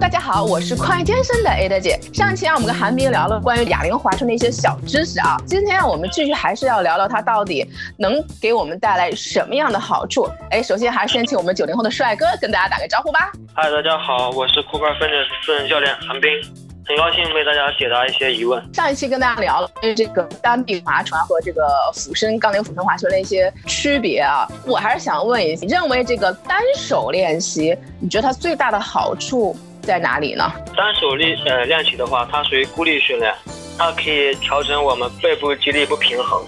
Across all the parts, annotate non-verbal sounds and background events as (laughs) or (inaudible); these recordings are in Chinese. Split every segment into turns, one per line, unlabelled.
大家好，我是快健身的 Ada 姐。上期啊，我们跟韩冰聊了关于哑铃划船的一些小知识啊。今天我们继续还是要聊聊它到底能给我们带来什么样的好处。哎，首先还是先请我们九零后的帅哥跟大家打个招呼吧。
嗨，大家好，我是酷派分的私人教练韩冰，很高兴为大家解答一些疑问。
上一期跟大家聊了关于这个单臂划船和这个俯身杠铃俯身划船的一些区别啊，我还是想问一下，你认为这个单手练习，你觉得它最大的好处？在哪里呢？
单手力呃练习的话，它属于孤立训练，它可以调整我们背部肌力不平衡。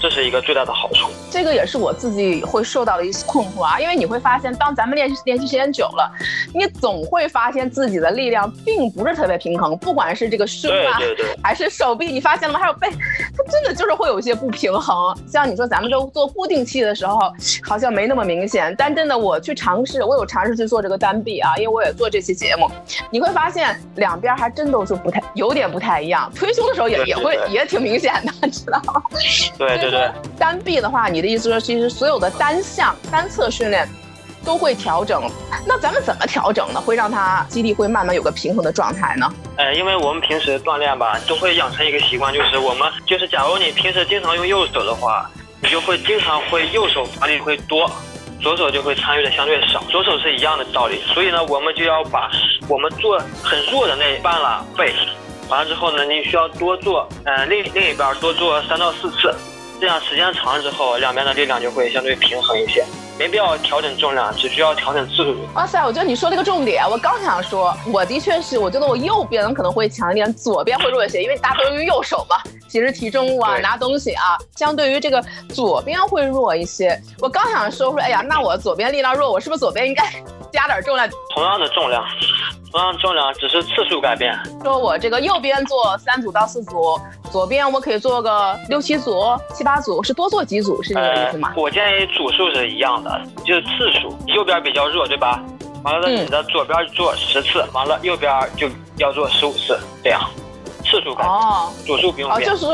这是一个最大的好处，
这个也是我自己会受到的一些困惑啊，因为你会发现，当咱们练习练习时间久了，你总会发现自己的力量并不是特别平衡，不管是这个胸啊，(laughs) 还是手臂，你发现了吗？还有背，它真的就是会有一些不平衡。像你说咱们都做固定器的时候，好像没那么明显，但真的我去尝试，我有尝试去做这个单臂啊，因为我也做这期节目，你会发现两边还真都是不太有点不太一样，推胸的时候也也会也挺明显的，(laughs) 知道吗？
对。对，
单臂的话，你的意思说，其实所有的单项、单侧训练都会调整。那咱们怎么调整呢？会让它肌力会慢慢有个平衡的状态呢？
呃，因为我们平时锻炼吧，都会养成一个习惯，就是我们就是，假如你平时经常用右手的话，你就会经常会右手发力会多，左手就会参与的相对少。左手是一样的道理，所以呢，我们就要把我们做很弱的那一半了背，完了之后呢，你需要多做，呃，另另一边多做三到四次。这样时间长了之后，两边的力量就会相对平衡一些，没必要调整重量，只需要调整次数。
哇塞，我觉得你说了一个重点，我刚想说，我的确是，我觉得我右边可能会强一点，左边会弱一些，因为大家都用右手嘛，其实提重物啊、拿东西啊，相对于这个左边会弱一些。我刚想说说，哎呀，那我左边力量弱，我是不是左边应该 (laughs) 加点重量？
同样的重量。同样重量只是次数改变。
说我这个右边做三组到四组，左边我可以做个六七组、七八组，是多做几组是这个意思吗？
我建议组数是一样的，就是次数，右边比较弱，对吧？完了，你的左边做十次，完了右边就要做十五次，这样。次数改哦，组数不用变，
就是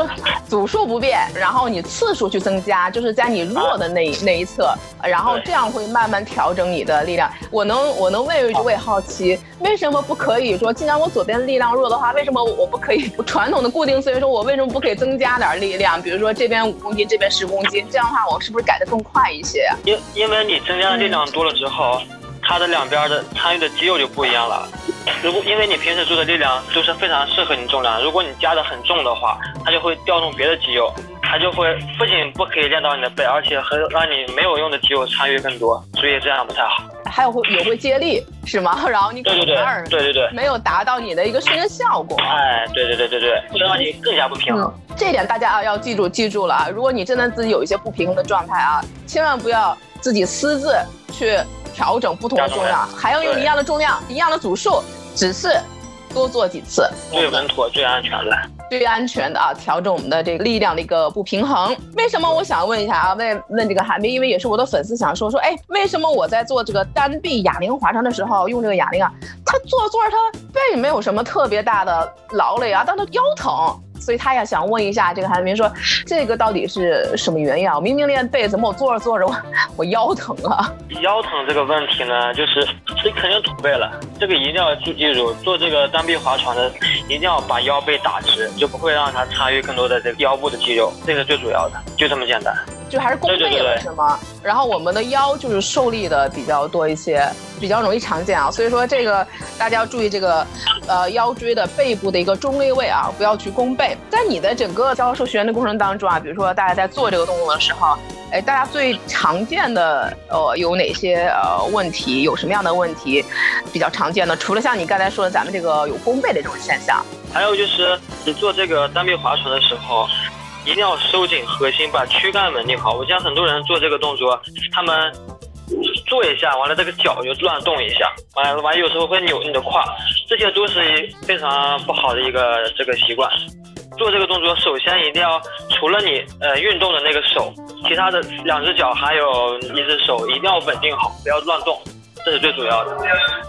组数不变，然后你次数去增加，(laughs) 就是在你弱的那那一侧，然后这样会慢慢调整你的力量。我能我能问一句，我也好奇，为什么不可以说，既然我左边力量弱的话，为什么我不可以传统的固定思维说，我为什么不可以增加点力量？比如说这边五公斤，这边十公斤，这样的话我是不是改的更快一些？
因因为你增加的力量多了之后。它的两边的参与的肌肉就不一样了。如果因为你平时做的力量都是非常适合你重量，如果你加的很重的话，它就会调动别的肌肉，它就会不仅不可以练到你的背，而且和让你没有用的肌肉参与更多，所以这样不太好。
还有会也会接力是吗？(laughs) 然后你
对对对对对对，
没有达到你的一个训练效果。
哎，对对对对对，会让你更加不平衡。
这点大家啊要记住记住了啊！如果你真的自己有一些不平衡的状态啊，千万不要自己私自去。调整不同的重量，还要用一样的重量、一样的组数，只是多做几次，
最稳妥、最安全的，
最安全的啊！调整我们的这个力量的一个不平衡。为什么？我想问一下啊，问问这个韩冰，因为也是我的粉丝，想说说，哎，为什么我在做这个单臂哑铃划船的时候用这个哑铃啊，他做着做着他背没有什么特别大的劳累啊，但他腰疼。所以他也想问一下这个韩明说，这个到底是什么原因啊？我明明练背，怎么我坐着坐着我 (laughs) 我腰疼了？
腰疼这个问题呢，就是你肯定驼背了。这个一定要记记住，做这个单臂划船的，一定要把腰背打直，就不会让它参与更多的这个腰部的肌肉，这个最主要的，就这么简单。
就还是弓背了是吗？然后我们的腰就是受力的比较多一些，比较容易常见啊。所以说这个大家要注意这个，呃，腰椎的背部的一个中立位啊，不要去弓背。在你的整个教授学员的过程当中啊，比如说大家在做这个动作的时候，哎，大家最常见的呃有哪些呃问题？有什么样的问题比较常见的？除了像你刚才说的咱们这个有弓背的这种现象，
还有就是你做这个单臂划船的时候。一定要收紧核心，把躯干稳定好。我见很多人做这个动作，他们做一下，完了这个脚就乱动一下，完了完有时候会扭你的胯，这些都是非常不好的一个这个习惯。做这个动作，首先一定要除了你呃运动的那个手，其他的两只脚还有一只手一定要稳定好，不要乱动。这是最主要的。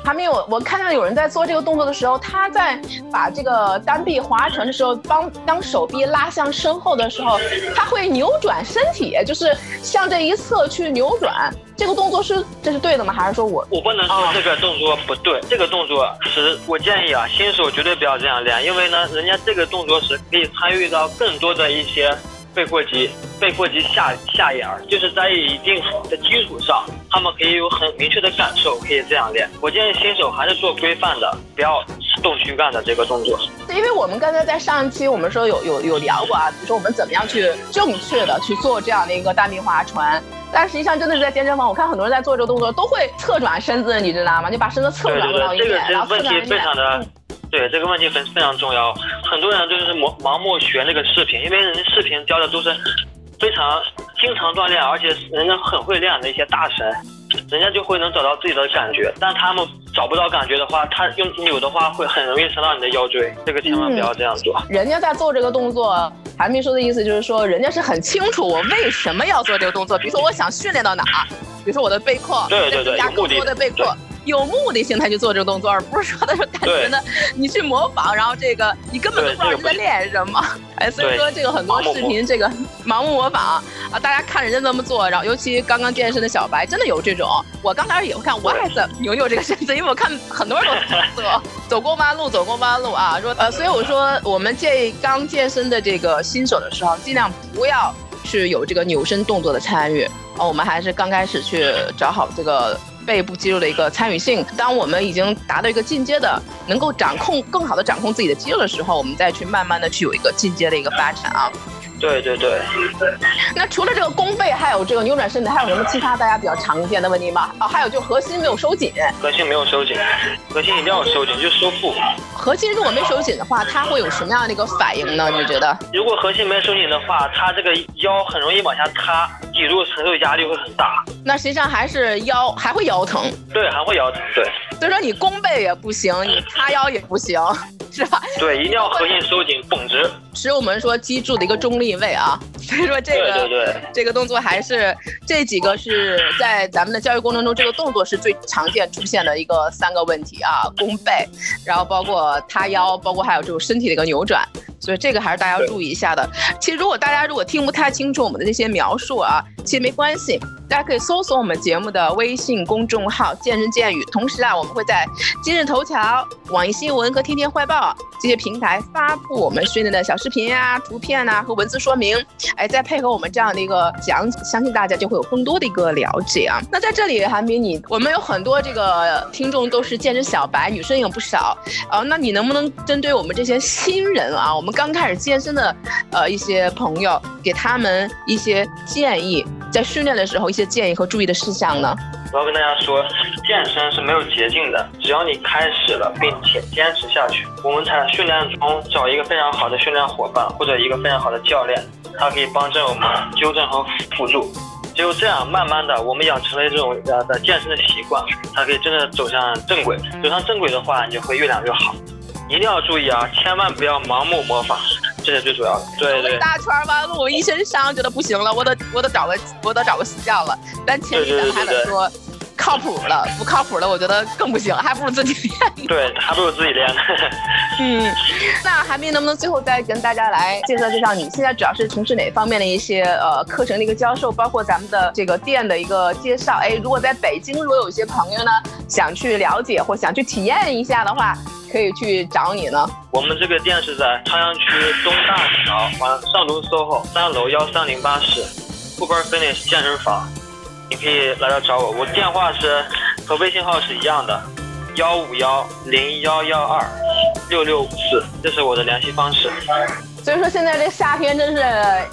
还没有，我看到有人在做这个动作的时候，他在把这个单臂划船的时候，帮当手臂拉向身后的时候，他会扭转身体，就是向这一侧去扭转。这个动作是这是对的吗？还是说我
我不能说这个动作不对？这个动作是我建议啊，新手绝对不要这样练，因为呢，人家这个动作是可以参与到更多的一些。背阔肌、背阔肌下下沿儿，就是在一定的基础上，他们可以有很明确的感受，可以这样练。我建议新手还是做规范的，不要动躯干的这个动作。
对，因为我们刚才在上一期我们说有有有聊过啊，比如说我们怎么样去正确的去做这样的一个单臂划船，但实际上真的是在健身房，我看很多人在做这个动作都会侧转身子，你知道吗？就把身子侧转到一边，然后侧转一
边。对这个问题非非常重要，很多人就是盲盲目学那个视频，因为人家视频教的都是非常经常锻炼，而且人家很会练的一些大神，人家就会能找到自己的感觉。但他们找不到感觉的话，他用扭的话会很容易伤到你的腰椎，这个千万不要这样做。
人家在做这个动作，韩秘书的意思就是说，人家是很清楚我为什么要做这个动作，比如说我想训练到哪，比如说我的背阔，
对对对，
加更多的背阔。有目的性，他去做这个动作，而不是说他是单纯的你去模仿，然后这个你根本都不知道你在练什么。哎，所以说这个很多视频，这个盲目模仿啊，大家看人家这么做，然后尤其刚刚健身的小白，真的有这种。我刚开始也会看，我还在扭扭这个身子，因为我看很多人都做，(laughs) 走过弯路，走过弯路啊。说呃，所以我说我们建议刚健身的这个新手的时候，尽量不要去有这个扭身动作的参与啊。我们还是刚开始去找好这个。背部肌肉的一个参与性，当我们已经达到一个进阶的，能够掌控更好的掌控自己的肌肉的时候，我们再去慢慢的去有一个进阶的一个发展啊。
对对对。
那除了这个弓背，还有这个扭转身体，还有什么其他大家比较常见的问题吗？哦，还有就核心没有收紧。
核心没有收紧，核心一定要收紧，就收腹。
核心如果没收紧的话，它会有什么样的一个反应呢？你觉得？
如果核心没收紧的话，它这个腰很容易往下塌，脊柱承受压力会很大。
那实际上还是腰还会腰疼。
对，还会腰疼。对。
所以说你弓背也不行，你塌腰也不行，是吧？
对，一定要核心收紧，绷直，
使我们说脊柱的一个中立位啊。(laughs) 所以说这个这个动作还是这几个是在咱们的教育过程中，这个动作是最常见出现的一个三个问题啊，弓背，然后包括塌腰，包括还有这种身体的一个扭转。所以这个还是大家要注意一下的。其实如果大家如果听不太清楚我们的这些描述啊，其实没关系，大家可以搜索我们节目的微信公众号“健身健语”。同时啊，我们会在今日头条、网易新闻和天天快报这些平台发布我们训练的小视频啊、图片啊和文字说明。哎，再配合我们这样的一个讲解，相信大家就会有更多的一个了解啊。那在这里，韩冰，你我们有很多这个听众都是健身小白，女生也有不少啊。那你能不能针对我们这些新人啊，我们刚开始健身的呃一些朋友，给他们一些建议，在训练的时候一些建议和注意的事项呢？
我要跟大家说，健身是没有捷径的，只要你开始了，并且坚持下去，我们在训练中找一个非常好的训练伙伴或者一个非常好的教练。它可以帮助我们纠正和辅助，只有这样，慢慢的，我们养成了这种呃的健身的习惯，它可以真的走向正轨。走上正轨的话，你就会越来越好。一定要注意啊，千万不要盲目模仿，这是最主要的。对对。
大圈弯路，一身伤，觉得不行了，我得我得找个我得找个私教了。但前提咱还得说。靠谱了，不靠谱的，我觉得更不行，还不如自己练。
对，还不如自己练。(laughs)
嗯，那韩冰能不能最后再跟大家来介绍介绍，你现在主要是从事哪方面的一些呃课程的一个教授，包括咱们的这个店的一个介绍？哎，如果在北京，如果有些朋友呢想去了解或想去体验一下的话，可以去找你呢。
我们这个店是在朝阳区东大桥往上东 SOHO 三楼幺三零八室，富邦 Fitness 健身房。你可以来这找我，我电话是和微信号是一样的，幺五幺零幺幺二六六五四，这是我的联系方式。
所以说现在这夏天真是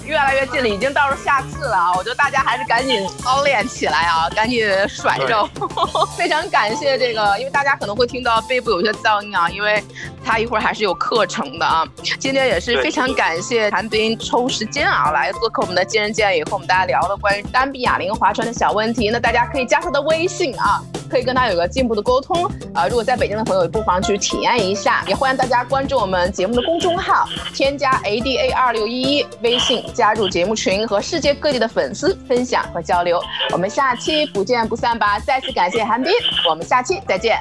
越来越近了，已经到了夏至了啊！我觉得大家还是赶紧操练起来啊，赶紧甩肉。(laughs) 非常感谢这个，因为大家可能会听到背部有些噪音啊，因为他一会儿还是有课程的啊。今天也是非常感谢谭斌抽时间啊来做客我们的健身健也，和我们大家聊了关于单臂哑铃划船的小问题。那大家可以加他的微信啊。可以跟他有个进一步的沟通。啊，如果在北京的朋友，不妨去体验一下。也欢迎大家关注我们节目的公众号，添加 ada 二六一一微信，加入节目群，和世界各地的粉丝分享和交流。我们下期不见不散吧！再次感谢韩冰，我们下期再见。